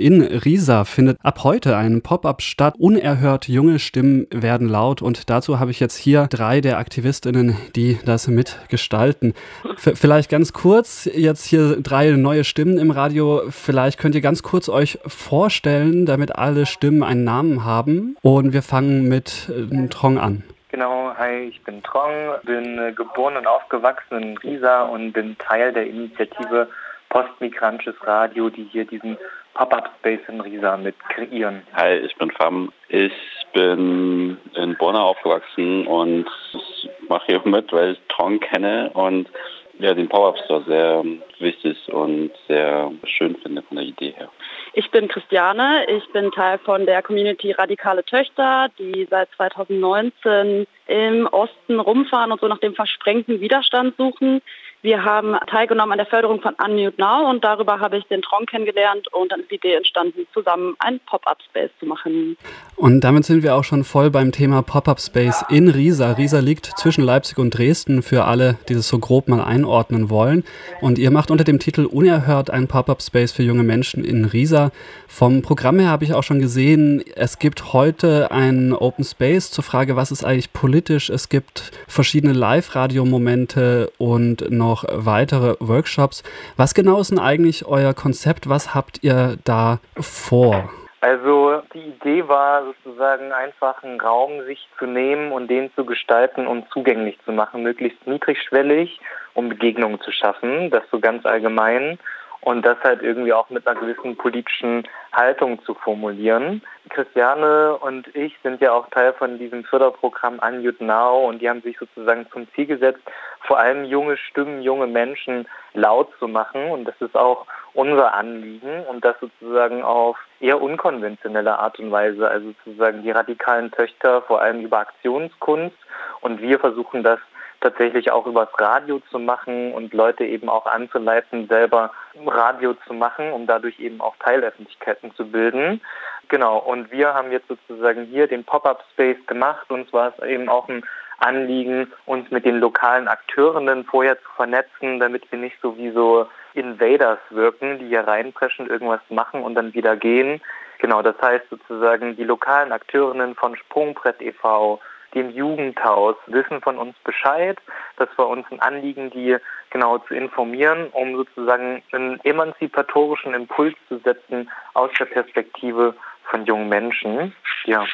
In Riesa findet ab heute ein Pop-up statt. Unerhört junge Stimmen werden laut und dazu habe ich jetzt hier drei der Aktivistinnen, die das mitgestalten. V vielleicht ganz kurz, jetzt hier drei neue Stimmen im Radio. Vielleicht könnt ihr ganz kurz euch vorstellen, damit alle Stimmen einen Namen haben. Und wir fangen mit äh, Trong an. Genau, hi, ich bin Trong, bin äh, geboren und aufgewachsen in Riesa und bin Teil der Initiative Postmigrantisches Radio, die hier diesen Pop-Up-Space in Riesa mit kreieren. Hi, ich bin Fam. Ich bin in Bonn aufgewachsen und ich mache hier mit, weil ich Tron kenne und ja, den Pop-Up-Store sehr wichtig und sehr schön finde von der Idee her. Ich bin Christiane, ich bin Teil von der Community Radikale Töchter, die seit 2019 im Osten rumfahren und so nach dem versprengten Widerstand suchen. Wir haben teilgenommen an der Förderung von Unmute Now und darüber habe ich den Tron kennengelernt und dann ist die Idee entstanden, zusammen einen Pop-Up-Space zu machen. Und damit sind wir auch schon voll beim Thema Pop-Up-Space in Riesa. Riesa liegt zwischen Leipzig und Dresden für alle, die es so grob mal einordnen wollen. Und ihr macht unter dem Titel Unerhört einen Pop-Up-Space für junge Menschen in Riesa. Vom Programm her habe ich auch schon gesehen, es gibt heute einen Open Space zur Frage, was ist eigentlich politisch. Es gibt verschiedene Live-Radio-Momente und noch noch weitere Workshops. Was genau ist denn eigentlich euer Konzept? Was habt ihr da vor? Also die Idee war sozusagen einfach einen Raum sich zu nehmen und den zu gestalten und zugänglich zu machen, möglichst niedrigschwellig, um Begegnungen zu schaffen, das so ganz allgemein und das halt irgendwie auch mit einer gewissen politischen Haltung zu formulieren. Christiane und ich sind ja auch Teil von diesem Förderprogramm Unmute Now und die haben sich sozusagen zum Ziel gesetzt, vor allem junge Stimmen, junge Menschen laut zu machen. Und das ist auch unser Anliegen und das sozusagen auf eher unkonventionelle Art und Weise, also sozusagen die radikalen Töchter vor allem über Aktionskunst. Und wir versuchen das tatsächlich auch übers Radio zu machen und Leute eben auch anzuleiten, selber Radio zu machen, um dadurch eben auch Teilöffentlichkeiten zu bilden. Genau, und wir haben jetzt sozusagen hier den Pop-up-Space gemacht. und zwar ist eben auch ein Anliegen, uns mit den lokalen Akteurinnen vorher zu vernetzen, damit wir nicht so wie so Invaders wirken, die hier reinpreschen, irgendwas machen und dann wieder gehen. Genau, das heißt sozusagen die lokalen Akteurinnen von Sprungbrett e.V., dem Jugendhaus wissen von uns Bescheid. Das war uns ein Anliegen, die genau zu informieren, um sozusagen einen emanzipatorischen Impuls zu setzen aus der Perspektive von jungen Menschen. Ja.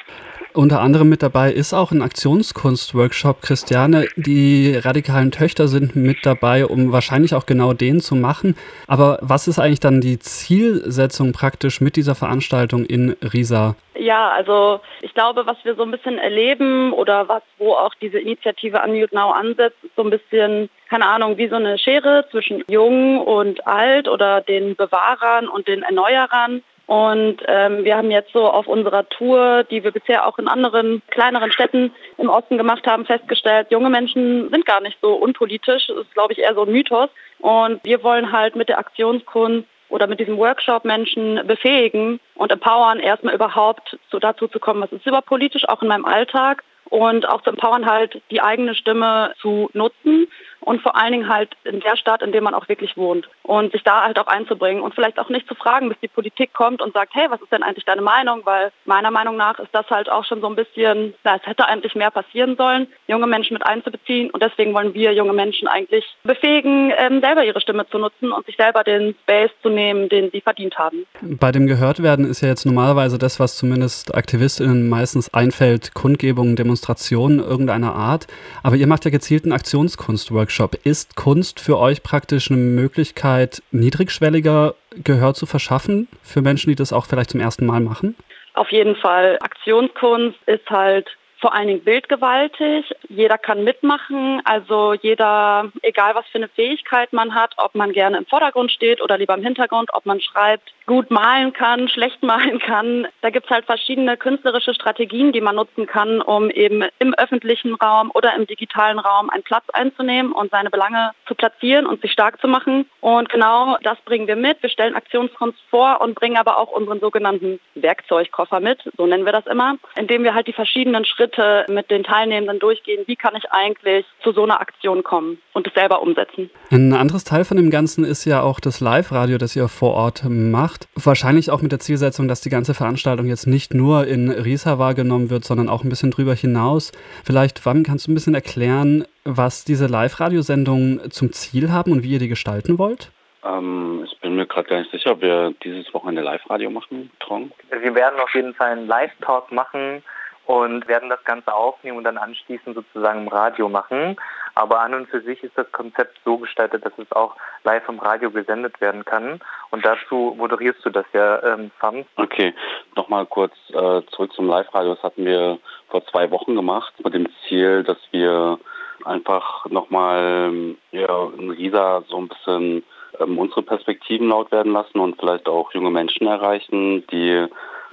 Unter anderem mit dabei ist auch ein Aktionskunst-Workshop. Christiane, die radikalen Töchter sind mit dabei, um wahrscheinlich auch genau den zu machen. Aber was ist eigentlich dann die Zielsetzung praktisch mit dieser Veranstaltung in Riesa? Ja, also ich glaube, was wir so ein bisschen erleben oder was, wo auch diese Initiative Unmute Now ansetzt, ist so ein bisschen, keine Ahnung, wie so eine Schere zwischen jung und alt oder den Bewahrern und den Erneuerern. Und ähm, wir haben jetzt so auf unserer Tour, die wir bisher auch in anderen kleineren Städten im Osten gemacht haben, festgestellt, junge Menschen sind gar nicht so unpolitisch. Das ist, glaube ich, eher so ein Mythos. Und wir wollen halt mit der Aktionskunst oder mit diesem Workshop Menschen befähigen und empowern, erstmal überhaupt so dazu zu kommen, was ist überhaupt politisch, auch in meinem Alltag und auch zu empowern, halt die eigene Stimme zu nutzen und vor allen Dingen halt in der Stadt, in der man auch wirklich wohnt und sich da halt auch einzubringen und vielleicht auch nicht zu fragen, bis die Politik kommt und sagt, hey, was ist denn eigentlich deine Meinung? Weil meiner Meinung nach ist das halt auch schon so ein bisschen, na, es hätte eigentlich mehr passieren sollen, junge Menschen mit einzubeziehen und deswegen wollen wir junge Menschen eigentlich befähigen, ähm, selber ihre Stimme zu nutzen und sich selber den Space zu nehmen, den sie verdient haben. Bei dem Gehörtwerden ist ja jetzt normalerweise das, was zumindest AktivistInnen meistens einfällt, Kundgebungen, Demonstrationen irgendeiner Art. Aber ihr macht ja gezielten Aktionskunstworkshop. Workshop. Ist Kunst für euch praktisch eine Möglichkeit, niedrigschwelliger Gehör zu verschaffen für Menschen, die das auch vielleicht zum ersten Mal machen? Auf jeden Fall. Aktionskunst ist halt vor allen Dingen bildgewaltig. Jeder kann mitmachen, also jeder, egal was für eine Fähigkeit man hat, ob man gerne im Vordergrund steht oder lieber im Hintergrund, ob man schreibt, gut malen kann, schlecht malen kann. Da gibt es halt verschiedene künstlerische Strategien, die man nutzen kann, um eben im öffentlichen Raum oder im digitalen Raum einen Platz einzunehmen und seine Belange zu platzieren und sich stark zu machen. Und genau das bringen wir mit. Wir stellen Aktionskunst vor und bringen aber auch unseren sogenannten Werkzeugkoffer mit, so nennen wir das immer, indem wir halt die verschiedenen Schritte Schritte mit den Teilnehmenden durchgehen, wie kann ich eigentlich zu so einer Aktion kommen und es selber umsetzen. Ein anderes Teil von dem Ganzen ist ja auch das Live-Radio, das ihr vor Ort macht. Wahrscheinlich auch mit der Zielsetzung, dass die ganze Veranstaltung jetzt nicht nur in Riesa wahrgenommen wird, sondern auch ein bisschen drüber hinaus. Vielleicht, Wam, kannst du ein bisschen erklären, was diese Live-Radiosendungen zum Ziel haben und wie ihr die gestalten wollt? Ähm, ich bin mir gerade gar nicht sicher, ob wir dieses Wochenende Live-Radio machen, Trong. Wir werden auf jeden Fall einen Live-Talk machen und werden das Ganze aufnehmen und dann anschließend sozusagen im Radio machen. Aber an und für sich ist das Konzept so gestaltet, dass es auch live im Radio gesendet werden kann. Und dazu moderierst du das ja, ähm, Sam. Okay, nochmal kurz äh, zurück zum Live-Radio. Das hatten wir vor zwei Wochen gemacht mit dem Ziel, dass wir einfach nochmal ja, in Riesa so ein bisschen ähm, unsere Perspektiven laut werden lassen und vielleicht auch junge Menschen erreichen, die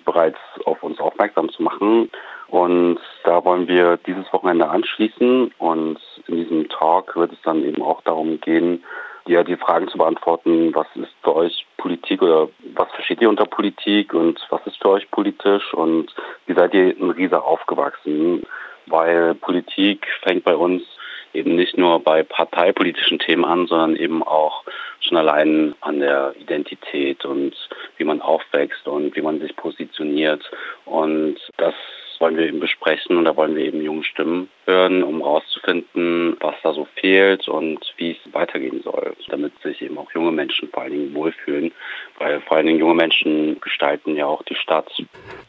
bereits auf uns aufmerksam zu machen. Und da wollen wir dieses Wochenende anschließen und in diesem Talk wird es dann eben auch darum gehen, ja, die Fragen zu beantworten, was ist für euch Politik oder was versteht ihr unter Politik und was ist für euch politisch und wie seid ihr in Riesa aufgewachsen? Weil Politik fängt bei uns eben nicht nur bei parteipolitischen Themen an, sondern eben auch schon allein an der Identität und wie man aufwächst und wie man sich positioniert. Und das wollen wir eben besprechen und da wollen wir eben junge Stimmen hören, um herauszufinden, was da so fehlt und wie es weitergehen soll, damit sich eben auch junge Menschen vor allen Dingen wohlfühlen, weil vor allen Dingen junge Menschen gestalten ja auch die Stadt.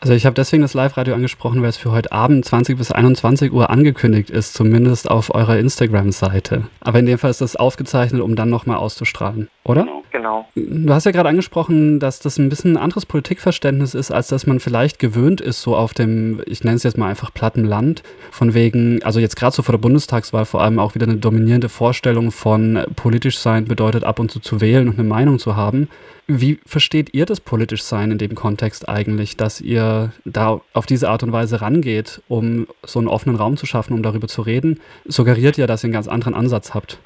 Also ich habe deswegen das Live-Radio angesprochen, weil es für heute Abend 20 bis 21 Uhr angekündigt ist, zumindest auf eurer Instagram-Seite. Aber in dem Fall ist das aufgezeichnet, um dann nochmal auszustrahlen, oder? Genau. Genau. Du hast ja gerade angesprochen, dass das ein bisschen ein anderes Politikverständnis ist, als dass man vielleicht gewöhnt ist, so auf dem, ich nenne es jetzt mal einfach platten Land. Von wegen, also jetzt gerade so vor der Bundestagswahl vor allem auch wieder eine dominierende Vorstellung von politisch sein bedeutet ab und zu zu wählen und eine Meinung zu haben. Wie versteht ihr das politisch sein in dem Kontext eigentlich, dass ihr da auf diese Art und Weise rangeht, um so einen offenen Raum zu schaffen, um darüber zu reden? Suggeriert ja, dass ihr einen ganz anderen Ansatz habt.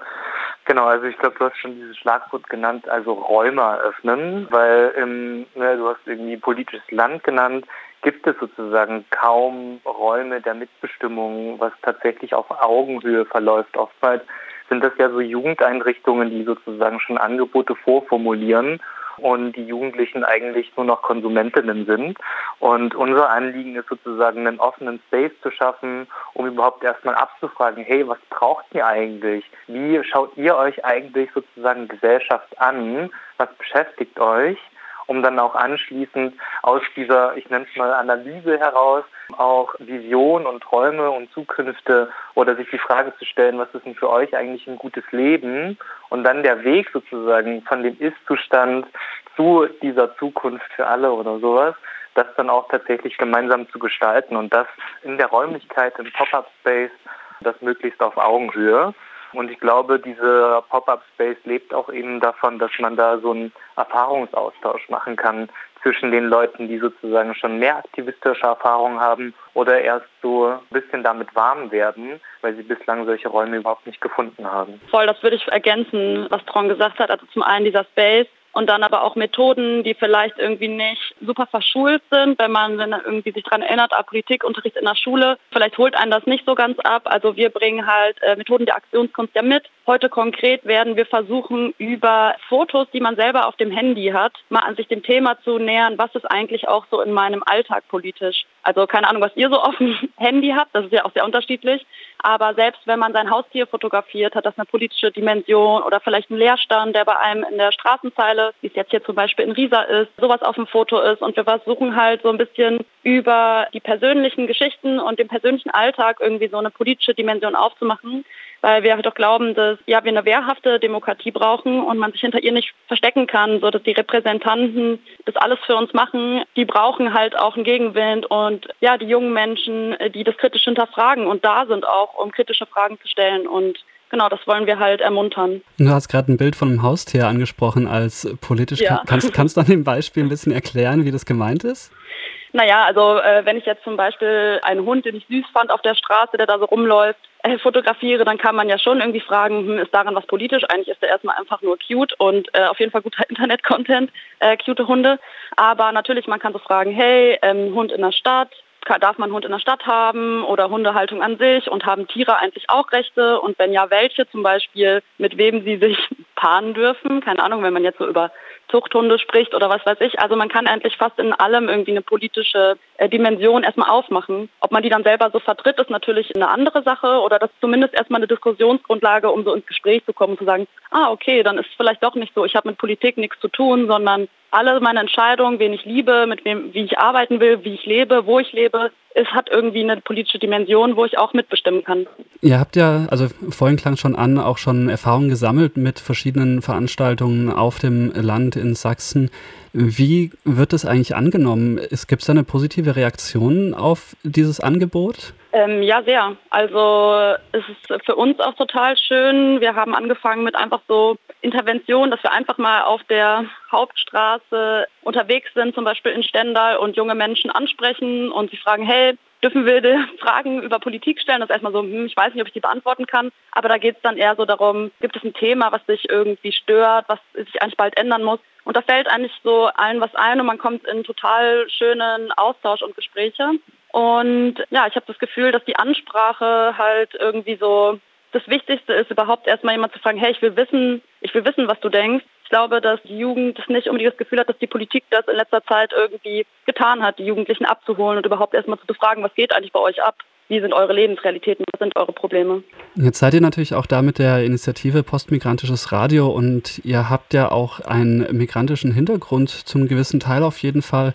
Genau, also ich glaube, du hast schon dieses Schlagwort genannt, also Räume eröffnen, weil im, ne, du hast irgendwie politisches Land genannt, gibt es sozusagen kaum Räume der Mitbestimmung, was tatsächlich auf Augenhöhe verläuft. Oftmals sind das ja so Jugendeinrichtungen, die sozusagen schon Angebote vorformulieren und die Jugendlichen eigentlich nur noch Konsumentinnen sind. Und unser Anliegen ist sozusagen einen offenen Space zu schaffen, um überhaupt erstmal abzufragen, hey, was braucht ihr eigentlich? Wie schaut ihr euch eigentlich sozusagen Gesellschaft an? Was beschäftigt euch? Um dann auch anschließend aus dieser, ich nenne es mal Analyse heraus, auch Visionen und Träume und Zukünfte oder sich die Frage zu stellen, was ist denn für euch eigentlich ein gutes Leben und dann der Weg sozusagen von dem Ist-Zustand zu dieser Zukunft für alle oder sowas, das dann auch tatsächlich gemeinsam zu gestalten und das in der Räumlichkeit, im Pop-up-Space, das möglichst auf Augenhöhe. Und ich glaube, dieser Pop-up-Space lebt auch eben davon, dass man da so einen Erfahrungsaustausch machen kann zwischen den Leuten, die sozusagen schon mehr aktivistische Erfahrung haben oder erst so ein bisschen damit warm werden, weil sie bislang solche Räume überhaupt nicht gefunden haben. Voll, das würde ich ergänzen, was Tron gesagt hat. Also zum einen dieser Space, und dann aber auch Methoden, die vielleicht irgendwie nicht super verschult sind, wenn man irgendwie sich daran erinnert, Politikunterricht in der Schule, vielleicht holt einen das nicht so ganz ab. Also wir bringen halt äh, Methoden der Aktionskunst ja mit. Heute konkret werden wir versuchen, über Fotos, die man selber auf dem Handy hat, mal an sich dem Thema zu nähern, was ist eigentlich auch so in meinem Alltag politisch. Also keine Ahnung, was ihr so auf dem Handy habt, das ist ja auch sehr unterschiedlich. Aber selbst wenn man sein Haustier fotografiert, hat das eine politische Dimension oder vielleicht ein Leerstand, der bei einem in der Straßenzeile, wie es jetzt hier zum Beispiel in Riesa ist, sowas auf dem Foto ist. Und wir versuchen halt so ein bisschen über die persönlichen Geschichten und den persönlichen Alltag irgendwie so eine politische Dimension aufzumachen weil wir auch glauben, dass ja, wir eine wehrhafte Demokratie brauchen und man sich hinter ihr nicht verstecken kann, so dass die Repräsentanten das alles für uns machen. Die brauchen halt auch einen Gegenwind und ja, die jungen Menschen, die das kritisch hinterfragen und da sind auch, um kritische Fragen zu stellen und Genau, das wollen wir halt ermuntern. Du hast gerade ein Bild von einem Haustier angesprochen als politisch. Ja. Kannst, kannst du an dem Beispiel ein bisschen erklären, wie das gemeint ist? Naja, also äh, wenn ich jetzt zum Beispiel einen Hund, den ich süß fand auf der Straße, der da so rumläuft, äh, fotografiere, dann kann man ja schon irgendwie fragen, hm, ist daran was politisch? Eigentlich ist der erstmal einfach nur cute und äh, auf jeden Fall guter Internet-Content, äh, cute Hunde. Aber natürlich, man kann so fragen, hey, ähm, Hund in der Stadt, darf man Hund in der Stadt haben oder Hundehaltung an sich und haben Tiere eigentlich auch Rechte und wenn ja, welche zum Beispiel, mit wem sie sich paaren dürfen. Keine Ahnung, wenn man jetzt so über Zuchthunde spricht oder was weiß ich. Also man kann eigentlich fast in allem irgendwie eine politische äh, Dimension erstmal aufmachen. Ob man die dann selber so vertritt, ist natürlich eine andere Sache oder das ist zumindest erstmal eine Diskussionsgrundlage, um so ins Gespräch zu kommen zu sagen, ah okay, dann ist es vielleicht doch nicht so, ich habe mit Politik nichts zu tun, sondern alle meine Entscheidungen, wen ich liebe, mit wem, wie ich arbeiten will, wie ich lebe, wo ich lebe, es hat irgendwie eine politische Dimension, wo ich auch mitbestimmen kann. Ihr habt ja, also vorhin klang schon an, auch schon Erfahrungen gesammelt mit verschiedenen Veranstaltungen auf dem Land in Sachsen. Wie wird das eigentlich angenommen? Gibt es da eine positive Reaktion auf dieses Angebot? Ähm, ja, sehr. Also es ist für uns auch total schön. Wir haben angefangen mit einfach so Intervention, dass wir einfach mal auf der Hauptstraße unterwegs sind, zum Beispiel in Stendal und junge Menschen ansprechen und sie fragen, hey, dürfen wir Fragen über Politik stellen? Das ist erstmal so, hm, ich weiß nicht, ob ich die beantworten kann. Aber da geht es dann eher so darum, gibt es ein Thema, was sich irgendwie stört, was sich eigentlich bald ändern muss? Und da fällt eigentlich so allen was ein und man kommt in total schönen Austausch und Gespräche. Und ja, ich habe das Gefühl, dass die Ansprache halt irgendwie so das Wichtigste ist, überhaupt erstmal jemand zu fragen, hey, ich will wissen, ich will wissen, was du denkst. Ich glaube, dass die Jugend nicht unbedingt das Gefühl hat, dass die Politik das in letzter Zeit irgendwie getan hat, die Jugendlichen abzuholen und überhaupt erstmal zu befragen, was geht eigentlich bei euch ab? Wie sind eure Lebensrealitäten? Was sind eure Probleme? Jetzt seid ihr natürlich auch da mit der Initiative Postmigrantisches Radio und ihr habt ja auch einen migrantischen Hintergrund zum gewissen Teil auf jeden Fall.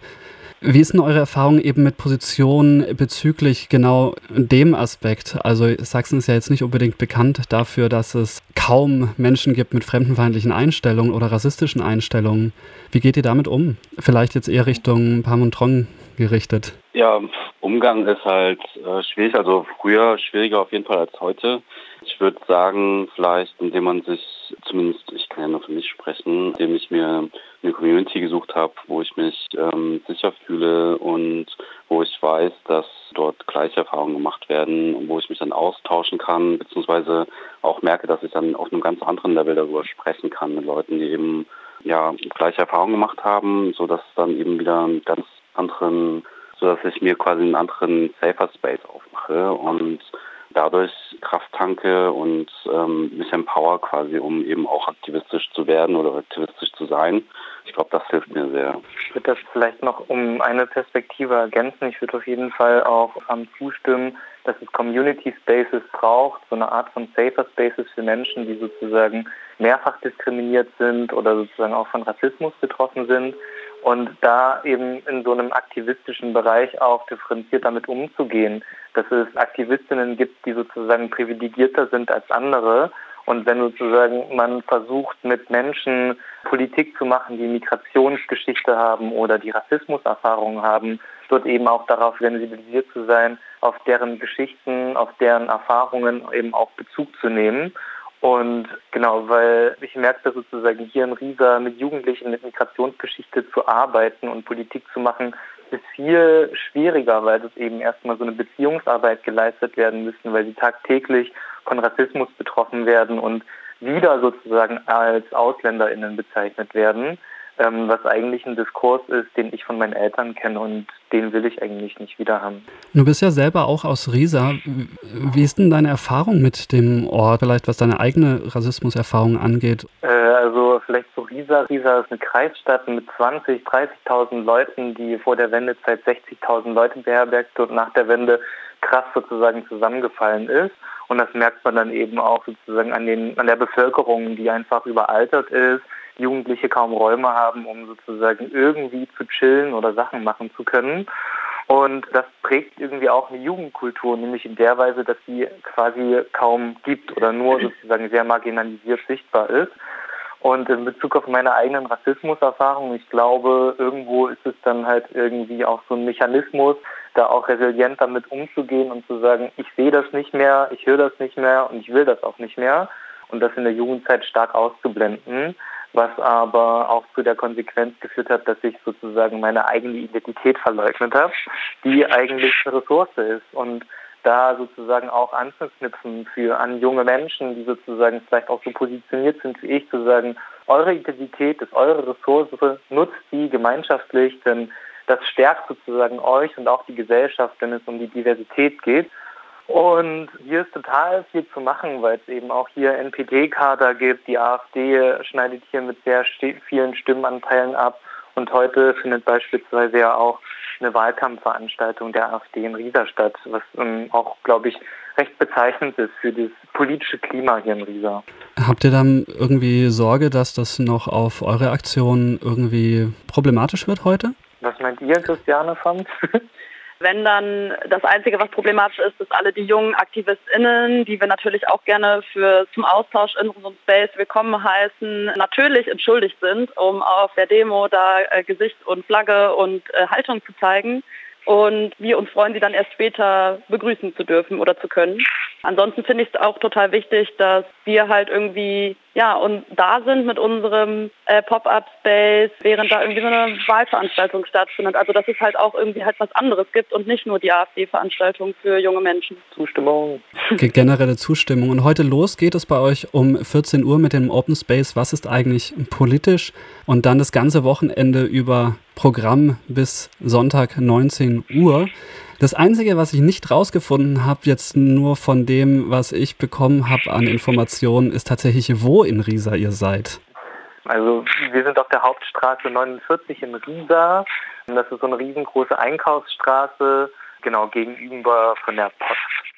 Wie ist denn eure Erfahrung eben mit Positionen bezüglich genau dem Aspekt? Also Sachsen ist ja jetzt nicht unbedingt bekannt dafür, dass es kaum Menschen gibt mit fremdenfeindlichen Einstellungen oder rassistischen Einstellungen. Wie geht ihr damit um? Vielleicht jetzt eher Richtung Pamontron gerichtet. Ja, Umgang ist halt äh, schwierig, also früher schwieriger auf jeden Fall als heute. Ich würde sagen, vielleicht indem man sich, zumindest ich kann ja nur für mich sprechen, indem ich mir eine Community gesucht habe, wo ich mich ähm, sicher fühle und wo ich weiß, dass dort gleiche Erfahrungen gemacht werden, wo ich mich dann austauschen kann, beziehungsweise auch merke, dass ich dann auf einem ganz anderen Level darüber sprechen kann mit Leuten, die eben ja gleiche Erfahrungen gemacht haben, so dass es dann eben wieder einen ganz anderen, so ich mir quasi einen anderen Safer Space aufmache und dadurch Kraft tanke und ähm, mich empower quasi, um eben auch aktivistisch zu werden oder aktivistisch zu sein. Ich glaube, das hilft mir sehr. Ich würde das vielleicht noch um eine Perspektive ergänzen. Ich würde auf jeden Fall auch ähm, zustimmen, dass es Community Spaces braucht, so eine Art von Safer Spaces für Menschen, die sozusagen mehrfach diskriminiert sind oder sozusagen auch von Rassismus betroffen sind und da eben in so einem aktivistischen Bereich auch differenziert damit umzugehen, dass es Aktivistinnen gibt, die sozusagen privilegierter sind als andere. Und wenn sozusagen man versucht, mit Menschen Politik zu machen, die Migrationsgeschichte haben oder die Rassismuserfahrungen haben, dort eben auch darauf sensibilisiert zu sein, auf deren Geschichten, auf deren Erfahrungen eben auch Bezug zu nehmen und genau, weil ich merke sozusagen hier in Riesa mit Jugendlichen mit Migrationsgeschichte zu arbeiten und Politik zu machen, ist viel schwieriger, weil es eben erstmal so eine Beziehungsarbeit geleistet werden müssen, weil sie tagtäglich von Rassismus betroffen werden und wieder sozusagen als AusländerInnen bezeichnet werden ähm, was eigentlich ein Diskurs ist, den ich von meinen Eltern kenne und den will ich eigentlich nicht wieder haben. Du bist ja selber auch aus Riesa. Wie ist denn deine Erfahrung mit dem Ort, vielleicht was deine eigene Rassismuserfahrung angeht? Äh, also vielleicht so Riesa. Riesa ist eine Kreisstadt mit 20, 30.000 Leuten, die vor der Wendezeit 60.000 Leute beherbergt und nach der Wende krass sozusagen zusammengefallen ist. Und das merkt man dann eben auch sozusagen an, den, an der Bevölkerung, die einfach überaltert ist, Jugendliche kaum Räume haben, um sozusagen irgendwie zu chillen oder Sachen machen zu können. Und das prägt irgendwie auch eine Jugendkultur, nämlich in der Weise, dass sie quasi kaum gibt oder nur sozusagen sehr marginalisiert sichtbar ist. Und in Bezug auf meine eigenen Rassismuserfahrungen, ich glaube, irgendwo ist es dann halt irgendwie auch so ein Mechanismus, da auch resilient damit umzugehen und zu sagen, ich sehe das nicht mehr, ich höre das nicht mehr und ich will das auch nicht mehr und das in der Jugendzeit stark auszublenden was aber auch zu der Konsequenz geführt hat, dass ich sozusagen meine eigene Identität verleugnet habe, die eigentlich eine Ressource ist. Und da sozusagen auch anzuknüpfen für an junge Menschen, die sozusagen vielleicht auch so positioniert sind wie ich, zu sagen, eure Identität ist eure Ressource, nutzt die gemeinschaftlich, denn das stärkt sozusagen euch und auch die Gesellschaft, wenn es um die Diversität geht. Und hier ist total viel zu machen, weil es eben auch hier NPD-Kader gibt. Die AfD schneidet hier mit sehr vielen Stimmenanteilen ab. Und heute findet beispielsweise ja auch eine Wahlkampfveranstaltung der AfD in Riesa statt, was ähm, auch, glaube ich, recht bezeichnend ist für das politische Klima hier in Riesa. Habt ihr dann irgendwie Sorge, dass das noch auf eure Aktion irgendwie problematisch wird heute? Was meint ihr, Christiane Fand? Wenn dann das Einzige, was problematisch ist, dass alle die jungen AktivistInnen, die wir natürlich auch gerne für zum Austausch in unserem Space willkommen heißen, natürlich entschuldigt sind, um auf der Demo da äh, Gesicht und Flagge und äh, Haltung zu zeigen und wir uns freuen, sie dann erst später begrüßen zu dürfen oder zu können. Ansonsten finde ich es auch total wichtig, dass wir halt irgendwie ja und da sind mit unserem äh, Pop-up-Space, während da irgendwie so eine Wahlveranstaltung stattfindet. Also dass es halt auch irgendwie halt was anderes gibt und nicht nur die AfD-Veranstaltung für junge Menschen. Zustimmung. Generelle Zustimmung. Und heute los geht es bei euch um 14 Uhr mit dem Open Space. Was ist eigentlich politisch? Und dann das ganze Wochenende über Programm bis Sonntag 19 Uhr. Das Einzige, was ich nicht rausgefunden habe, jetzt nur von dem, was ich bekommen habe an Informationen, ist tatsächlich, wo in Riesa ihr seid. Also wir sind auf der Hauptstraße 49 in Riesa. Das ist so eine riesengroße Einkaufsstraße, genau gegenüber von der Post.